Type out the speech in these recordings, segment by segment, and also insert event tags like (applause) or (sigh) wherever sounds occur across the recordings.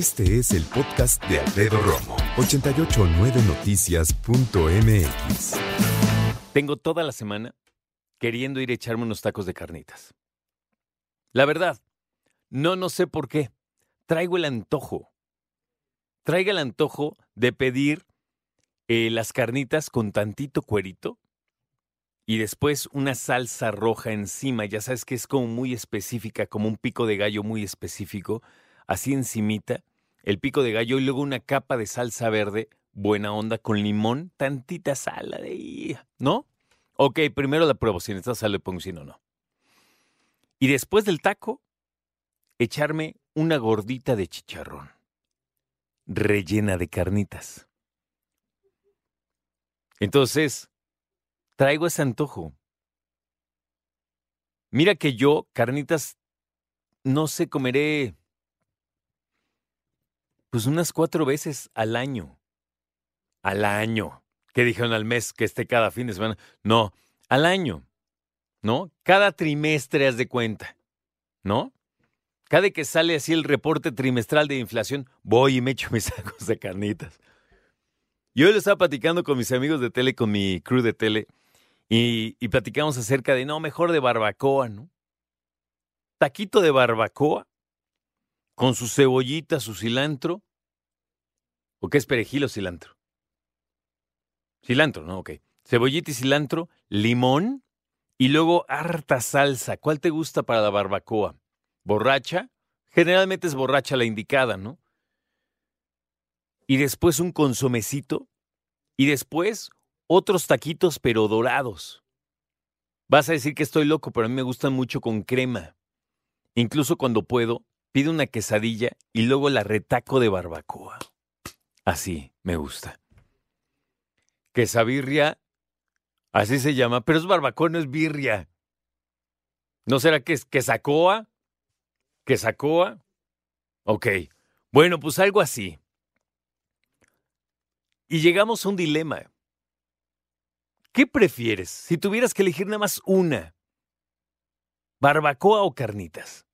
Este es el podcast de Alfredo Romo. 889noticias.mx. Tengo toda la semana queriendo ir a echarme unos tacos de carnitas. La verdad, no, no sé por qué. Traigo el antojo. Traigo el antojo de pedir eh, las carnitas con tantito cuerito y después una salsa roja encima. Ya sabes que es como muy específica, como un pico de gallo muy específico. Así encimita, el pico de gallo y luego una capa de salsa verde, buena onda, con limón, tantita sal ahí, ¿no? Ok, primero la pruebo, si necesitas sal le pongo, si no, no. Y después del taco, echarme una gordita de chicharrón, rellena de carnitas. Entonces, traigo ese antojo. Mira que yo, carnitas, no sé, comeré pues unas cuatro veces al año. Al año. ¿Qué dijeron al mes? Que esté cada fin de semana. No, al año. ¿No? Cada trimestre, haz de cuenta. ¿No? Cada que sale así el reporte trimestral de inflación, voy y me echo mis (laughs) sacos de carnitas. Yo lo estaba platicando con mis amigos de tele, con mi crew de tele, y, y platicamos acerca de, no, mejor de barbacoa, ¿no? Taquito de barbacoa con su cebollita, su cilantro. ¿O qué es perejil o cilantro? Cilantro, ¿no? Ok. Cebollita y cilantro, limón y luego harta salsa. ¿Cuál te gusta para la barbacoa? ¿Borracha? Generalmente es borracha la indicada, ¿no? Y después un consomecito. Y después otros taquitos pero dorados. Vas a decir que estoy loco, pero a mí me gustan mucho con crema. Incluso cuando puedo, pido una quesadilla y luego la retaco de barbacoa. Así me gusta. Quesabirria, así se llama, pero es barbacoa, no es birria. ¿No será que es quesacoa? ¿Quesacoa? Ok. Bueno, pues algo así. Y llegamos a un dilema. ¿Qué prefieres si tuvieras que elegir nada más una? ¿Barbacoa o carnitas?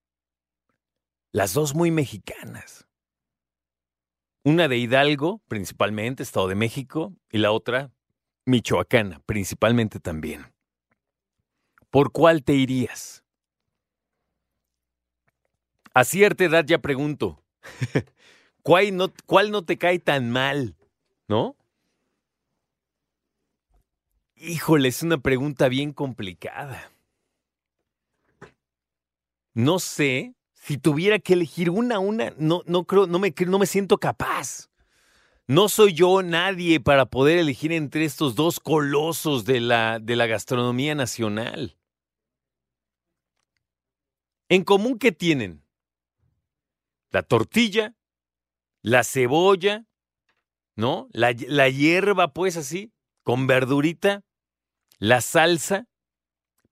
Las dos muy mexicanas. Una de Hidalgo, principalmente, Estado de México, y la otra, Michoacana, principalmente también. ¿Por cuál te irías? A cierta edad ya pregunto, (laughs) ¿cuál no, ¿cuál no te cae tan mal? ¿No? Híjole, es una pregunta bien complicada. No sé si tuviera que elegir una a una, no, no creo, no me, no me siento capaz. No soy yo nadie para poder elegir entre estos dos colosos de la, de la gastronomía nacional. En común, ¿qué tienen? La tortilla, la cebolla, ¿no? La, la hierba, pues así, con verdurita, la salsa,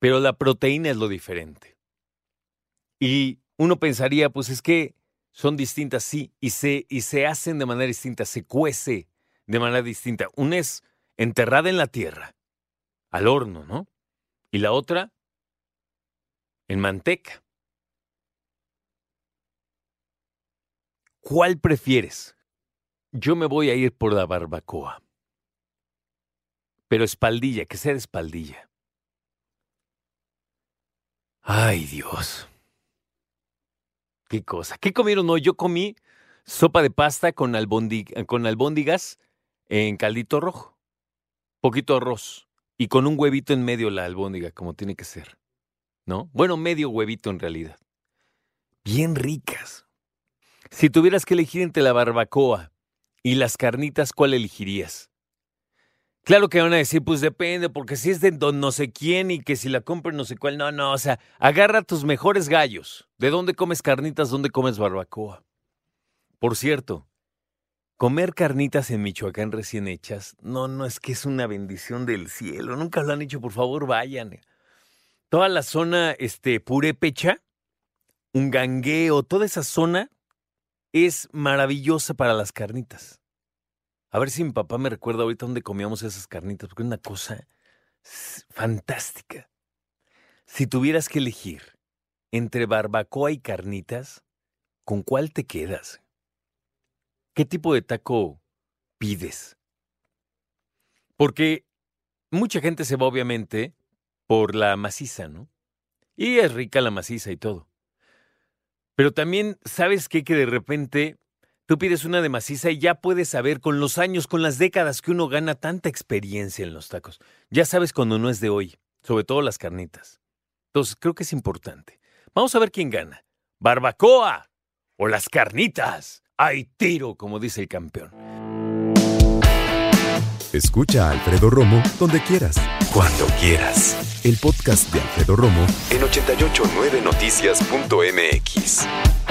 pero la proteína es lo diferente. Y uno pensaría, pues es que son distintas, sí, y se, y se hacen de manera distinta, se cuece de manera distinta. Una es enterrada en la tierra, al horno, ¿no? Y la otra en manteca. ¿Cuál prefieres? Yo me voy a ir por la barbacoa. Pero espaldilla, que sea de espaldilla. Ay, Dios. Qué cosa. ¿Qué comieron hoy? Yo comí sopa de pasta con, con albóndigas en caldito rojo. Poquito arroz. Y con un huevito en medio la albóndiga, como tiene que ser. ¿No? Bueno, medio huevito en realidad. Bien ricas. Si tuvieras que elegir entre la barbacoa y las carnitas, ¿cuál elegirías? Claro que van a decir, pues depende, porque si es de don no sé quién y que si la compras no sé cuál, no, no, o sea, agarra tus mejores gallos. ¿De dónde comes carnitas? ¿Dónde comes barbacoa? Por cierto, comer carnitas en Michoacán recién hechas, no, no, es que es una bendición del cielo. Nunca lo han hecho, por favor, vayan. Toda la zona, este, purépecha, un gangueo, toda esa zona es maravillosa para las carnitas. A ver si mi papá me recuerda ahorita dónde comíamos esas carnitas, porque es una cosa fantástica. Si tuvieras que elegir entre barbacoa y carnitas, ¿con cuál te quedas? ¿Qué tipo de taco pides? Porque mucha gente se va obviamente por la maciza, ¿no? Y es rica la maciza y todo. Pero también, ¿sabes qué? Que de repente tú pides una de maciza y ya puedes saber con los años, con las décadas que uno gana tanta experiencia en los tacos. Ya sabes cuando no es de hoy, sobre todo las carnitas. Entonces, creo que es importante. Vamos a ver quién gana. ¿Barbacoa o las carnitas? ¡Hay tiro, como dice el campeón! Escucha a Alfredo Romo donde quieras. Cuando quieras. El podcast de Alfredo Romo en 889noticias.mx.